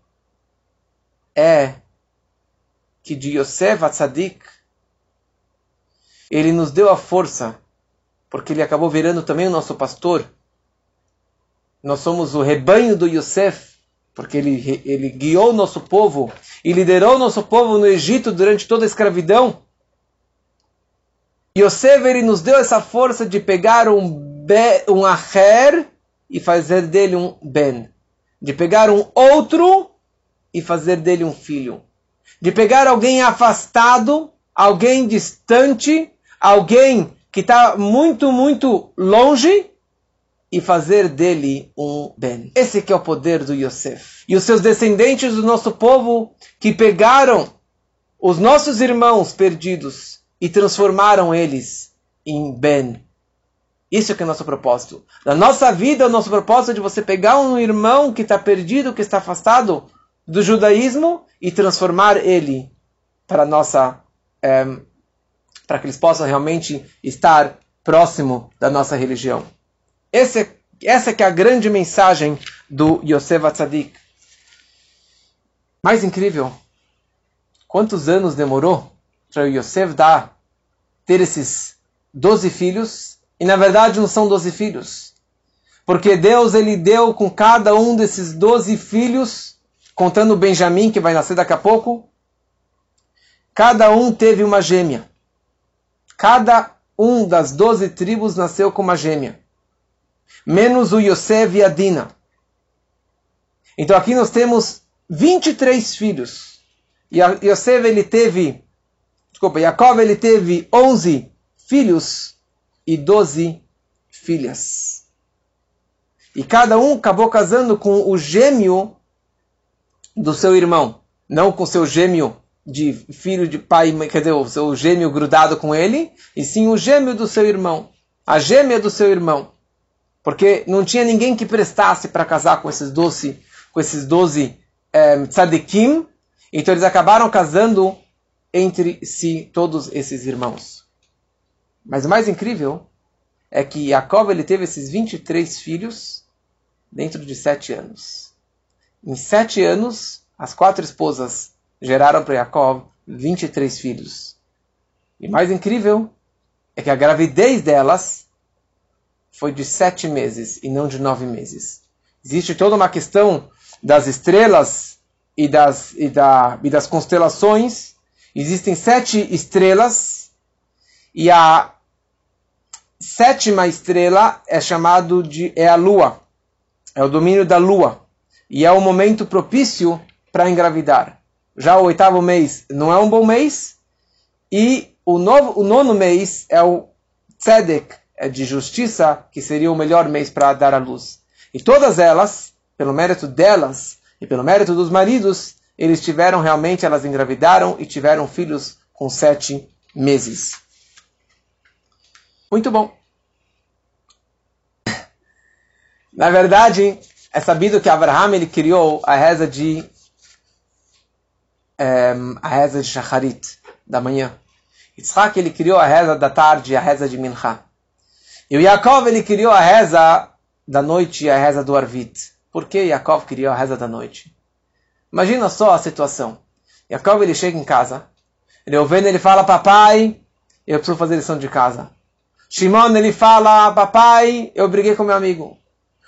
A: é que de Yosef Atzadik, ele nos deu a força, porque ele acabou virando também o nosso pastor. Nós somos o rebanho do Yosef, porque ele, ele guiou o nosso povo e liderou o nosso povo no Egito durante toda a escravidão. Yosef ele nos deu essa força de pegar um, be, um aher e fazer dele um ben de pegar um outro e fazer dele um filho, de pegar alguém afastado, alguém distante, alguém que está muito, muito longe e fazer dele um Ben. Esse que é o poder do Yosef. E os seus descendentes do nosso povo que pegaram os nossos irmãos perdidos e transformaram eles em Ben. Isso que é o nosso propósito. Na nossa vida, o nosso propósito é de você pegar um irmão que está perdido, que está afastado do judaísmo e transformar ele para nossa, é, para que eles possam realmente estar próximo da nossa religião. Esse, essa que é a grande mensagem do Yosef Atzadik. Mais incrível, quantos anos demorou para Yosef dar, ter esses doze filhos? E na verdade não são doze filhos. Porque Deus ele deu com cada um desses doze filhos, contando Benjamim, que vai nascer daqui a pouco, cada um teve uma gêmea. Cada um das doze tribos nasceu com uma gêmea menos o Yosef e a Dina. Então aqui nós temos 23 filhos. E Yosef ele teve, desculpa, Jacob ele teve 11 filhos e 12 filhas. E cada um acabou casando com o gêmeo do seu irmão, não com seu gêmeo de filho de pai, quer dizer, o seu gêmeo grudado com ele, e sim o gêmeo do seu irmão, a gêmea do seu irmão. Porque não tinha ninguém que prestasse para casar com esses doze, com esses doze é, tzadikim. Então eles acabaram casando entre si todos esses irmãos. Mas o mais incrível é que Jacob ele teve esses 23 filhos dentro de sete anos. Em sete anos, as quatro esposas geraram para Jacob 23 filhos. E mais incrível é que a gravidez delas foi de sete meses e não de nove meses. Existe toda uma questão das estrelas e das, e da, e das constelações. Existem sete estrelas e a sétima estrela é chamado de é a lua, é o domínio da lua e é o momento propício para engravidar. Já o oitavo mês não é um bom mês e o, novo, o nono mês é o tzedek, é de justiça, que seria o melhor mês para dar à luz. E todas elas, pelo mérito delas e pelo mérito dos maridos, eles tiveram realmente, elas engravidaram e tiveram filhos com sete meses. Muito bom. Na verdade, é sabido que Abraham ele criou a reza de um, a reza de Shacharit da manhã. Yitzhak ele criou a reza da tarde, a reza de Mincha. E o Yaakov ele criou a reza da noite e a reza do Arvit. Por que Yaakov criou a reza da noite? Imagina só a situação. Yaakov ele chega em casa. Ele ouvindo, ele fala, papai, eu preciso fazer lição de casa. Shimon ele fala, papai, eu briguei com meu amigo.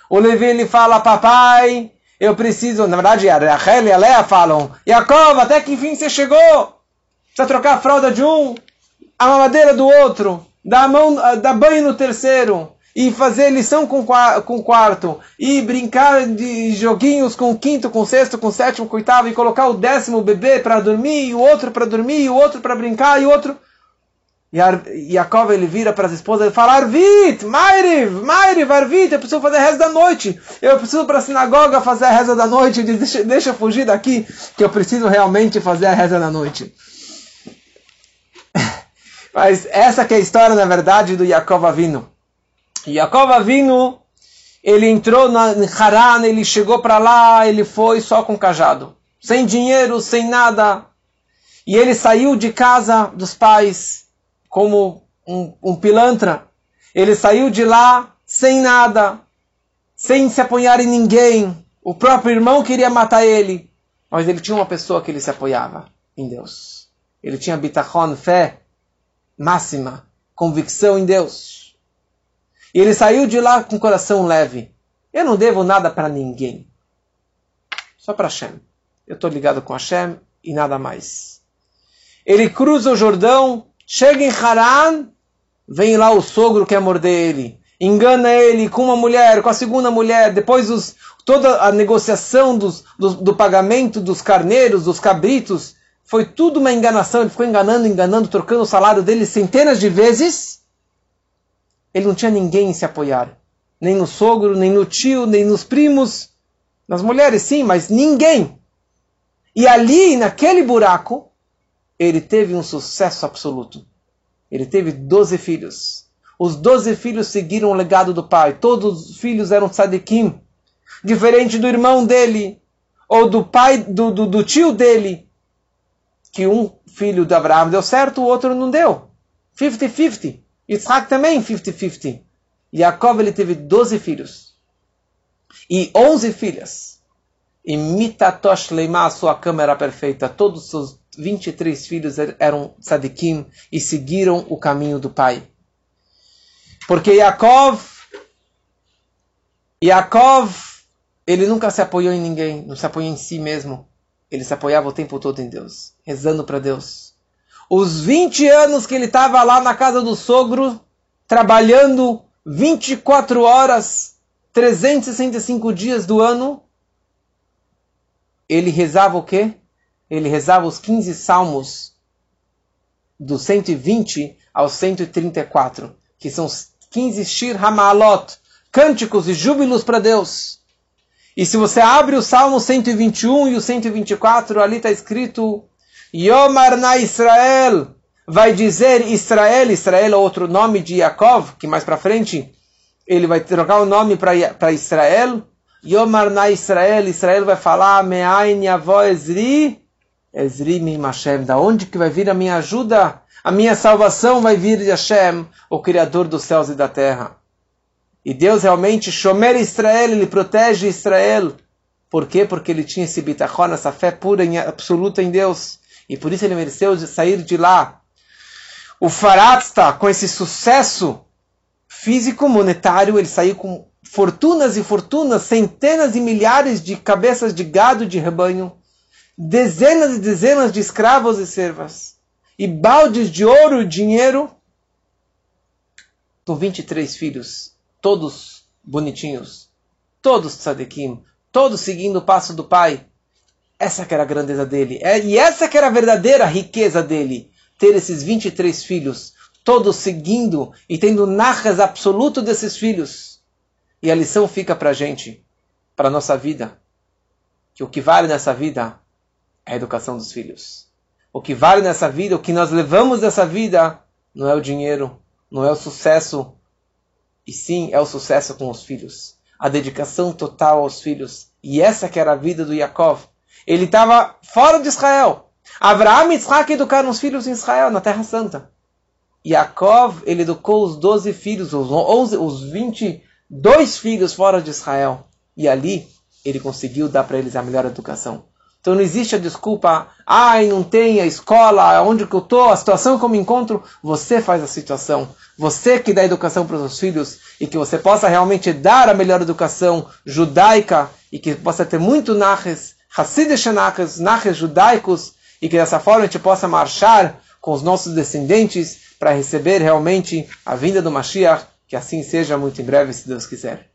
A: O Levi ele fala, papai, eu preciso, na verdade, a Rachel e a Lea falam, Yaakov, até que enfim você chegou. Precisa trocar a fralda de um, a mamadeira do outro dar, mão, dar banho no terceiro, e fazer lição com, com o quarto, e brincar de joguinhos com o quinto, com o sexto, com o sétimo, com o oitavo, e colocar o décimo bebê para dormir, e o outro para dormir, e o outro para brincar, e o outro. E Jacob ele vira para as esposas e fala: Arvit, Mairiv, Mairiv, Arvit, eu preciso fazer a reza da noite. Eu preciso para a sinagoga fazer a reza da noite. Deixa, deixa eu fugir daqui, que eu preciso realmente fazer a reza da noite. Mas essa que é a história, na verdade, do Yaakov Avinu. Yaakov Avinu, ele entrou na, Haran, ele chegou para lá, ele foi só com cajado. Sem dinheiro, sem nada. E ele saiu de casa dos pais como um, um pilantra. Ele saiu de lá sem nada, sem se apoiar em ninguém. O próprio irmão queria matar ele, mas ele tinha uma pessoa que ele se apoiava em Deus. Ele tinha bitachon, fé, máxima, convicção em Deus. E ele saiu de lá com o coração leve. Eu não devo nada para ninguém. Só para Hashem. Eu estou ligado com Hashem e nada mais. Ele cruza o Jordão, chega em Haran, vem lá o sogro que quer morder ele. Engana ele com uma mulher, com a segunda mulher, depois os, toda a negociação dos, do, do pagamento dos carneiros, dos cabritos, foi tudo uma enganação, ele ficou enganando, enganando, trocando o salário dele centenas de vezes. Ele não tinha ninguém se apoiar. nem no sogro, nem no tio, nem nos primos. Nas mulheres, sim, mas ninguém. E ali, naquele buraco, ele teve um sucesso absoluto. Ele teve 12 filhos. Os 12 filhos seguiram o legado do pai. Todos os filhos eram tzadikim. Diferente do irmão dele, ou do pai, do, do, do tio dele, que um filho de Abraão deu certo, o outro não deu. 50-50. Yitzhak também 50-50. Yaakov ele teve 12 filhos. E 11 filhas. E mitatosh leima, a sua cama era perfeita. Todos os seus 23 filhos er-, eram tzadikim e seguiram o caminho do pai. Porque Yaakov, Yaakov, ele nunca se apoiou em ninguém, não se apoiou em si mesmo. Ele se apoiava o tempo todo em Deus, rezando para Deus. Os 20 anos que ele estava lá na casa do sogro, trabalhando 24 horas, 365 dias do ano, ele rezava o quê? Ele rezava os 15 salmos do 120 ao 134, que são os 15 Shir Hamalot, cânticos e júbilos para Deus. E se você abre o Salmo 121 e o 124, ali está escrito Yomar na Israel, vai dizer Israel, Israel é outro nome de Yaakov, que mais para frente ele vai trocar o nome para Israel. Yomar na Israel, Israel vai falar Me'ain Yavo Ezri, Ezri Mim Hashem, da onde que vai vir a minha ajuda? A minha salvação vai vir de Hashem, o Criador dos céus e da terra. E Deus realmente, Shomer Israel, ele protege Israel. Por quê? Porque ele tinha esse bitachon, essa fé pura e absoluta em Deus. E por isso ele mereceu sair de lá. O Faratzta, com esse sucesso físico, monetário, ele saiu com fortunas e fortunas, centenas e milhares de cabeças de gado de rebanho, dezenas e dezenas de escravos e servas, e baldes de ouro e dinheiro, com 23 filhos todos bonitinhos, todos tzadikim, todos seguindo o passo do pai. Essa que era a grandeza dele. É, e essa que era a verdadeira riqueza dele. Ter esses 23 filhos, todos seguindo e tendo narras absoluto desses filhos. E a lição fica para a gente, para a nossa vida, que o que vale nessa vida é a educação dos filhos. O que vale nessa vida, o que nós levamos dessa vida, não é o dinheiro, não é o sucesso, e sim, é o sucesso com os filhos. A dedicação total aos filhos. E essa que era a vida do Yaakov. Ele estava fora de Israel. Abraão e Isaac educaram os filhos em Israel, na Terra Santa. Yaakov, ele educou os 12 filhos, os, 11, os 22 filhos fora de Israel. E ali, ele conseguiu dar para eles a melhor educação. Então não existe a desculpa, ai, não tem a escola, onde que eu estou, a situação que eu me encontro. Você faz a situação. Você que dá educação para os seus filhos e que você possa realmente dar a melhor educação judaica e que possa ter muito naches, Hassidish naches, naches judaicos e que dessa forma a gente possa marchar com os nossos descendentes para receber realmente a vinda do Mashiach, que assim seja muito em breve, se Deus quiser.